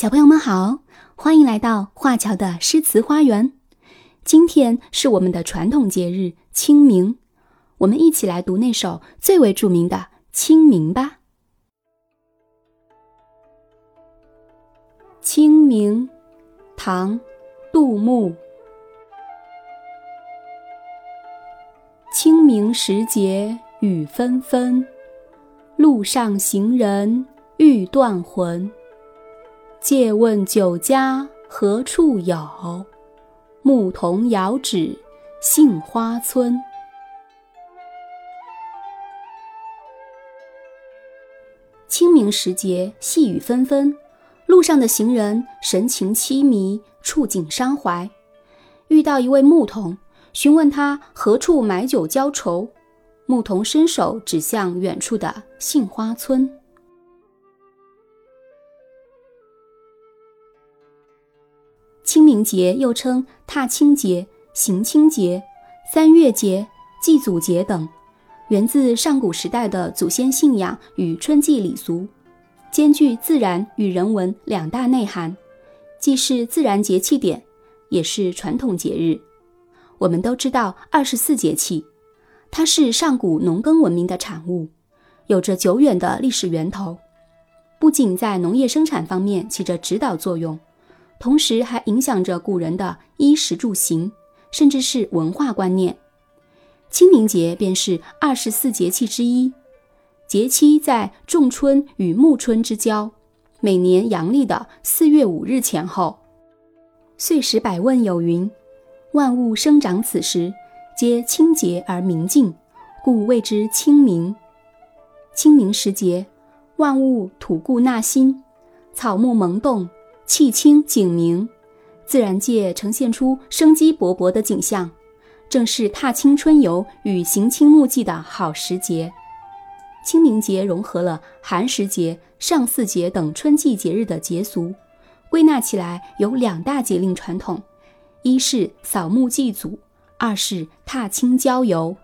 小朋友们好，欢迎来到华侨的诗词花园。今天是我们的传统节日清明，我们一起来读那首最为著名的《清明》吧。《清明》唐·杜牧。清明时节雨纷纷，路上行人欲断魂。借问酒家何处有？牧童遥指杏花村。清明时节，细雨纷纷，路上的行人神情凄迷，触景伤怀。遇到一位牧童，询问他何处买酒浇愁。牧童伸手指向远处的杏花村。明节又称踏青节、行清节、三月节、祭祖节等，源自上古时代的祖先信仰与春季礼俗，兼具自然与人文两大内涵，既是自然节气点，也是传统节日。我们都知道二十四节气，它是上古农耕文明的产物，有着久远的历史源头，不仅在农业生产方面起着指导作用。同时还影响着古人的衣食住行，甚至是文化观念。清明节便是二十四节气之一，节期在仲春与暮春之交，每年阳历的四月五日前后。岁时百问有云：“万物生长此时，皆清洁而明净，故谓之清明。”清明时节，万物吐故纳新，草木萌动。气清景明，自然界呈现出生机勃勃的景象，正是踏青春游与行清沐祭的好时节。清明节融合了寒食节、上巳节等春季节日的节俗，归纳起来有两大节令传统：一是扫墓祭祖，二是踏青郊游。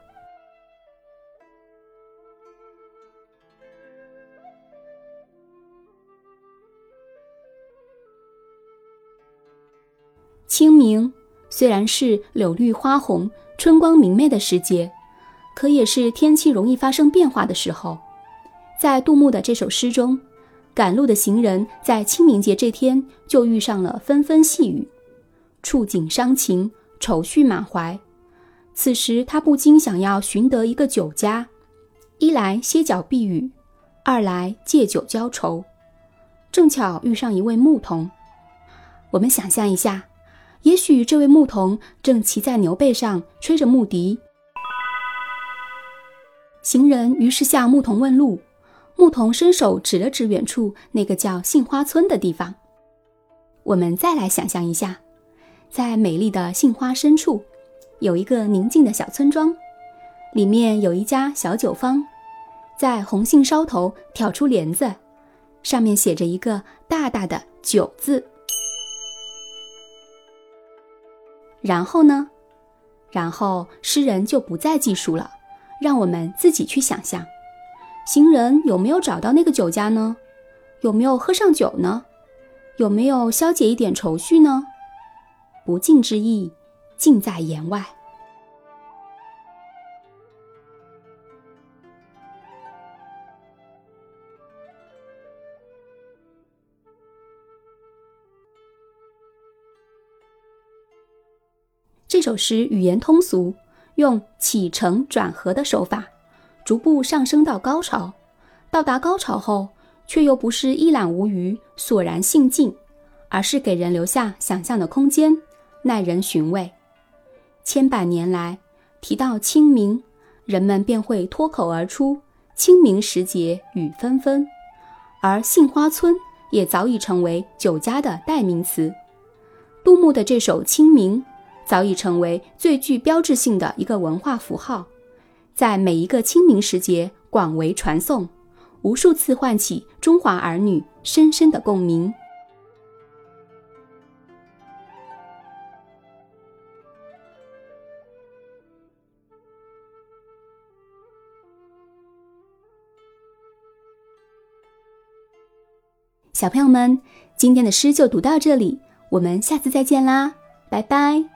清明虽然是柳绿花红、春光明媚的时节，可也是天气容易发生变化的时候。在杜牧的这首诗中，赶路的行人在清明节这天就遇上了纷纷细雨，触景伤情，愁绪满怀。此时他不禁想要寻得一个酒家，一来歇脚避雨，二来借酒浇愁。正巧遇上一位牧童，我们想象一下。也许这位牧童正骑在牛背上吹着牧笛，行人于是向牧童问路，牧童伸手指了指远处那个叫杏花村的地方。我们再来想象一下，在美丽的杏花深处，有一个宁静的小村庄，里面有一家小酒坊，在红杏梢头挑出帘子，上面写着一个大大的“酒”字。然后呢？然后诗人就不再记述了，让我们自己去想象。行人有没有找到那个酒家呢？有没有喝上酒呢？有没有消解一点愁绪呢？不尽之意，尽在言外。这首诗语言通俗，用起承转合的手法，逐步上升到高潮。到达高潮后，却又不是一览无余、索然兴尽，而是给人留下想象的空间，耐人寻味。千百年来，提到清明，人们便会脱口而出“清明时节雨纷纷”，而杏花村也早已成为酒家的代名词。杜牧的这首《清明》。早已成为最具标志性的一个文化符号，在每一个清明时节广为传颂，无数次唤起中华儿女深深的共鸣。小朋友们，今天的诗就读到这里，我们下次再见啦，拜拜。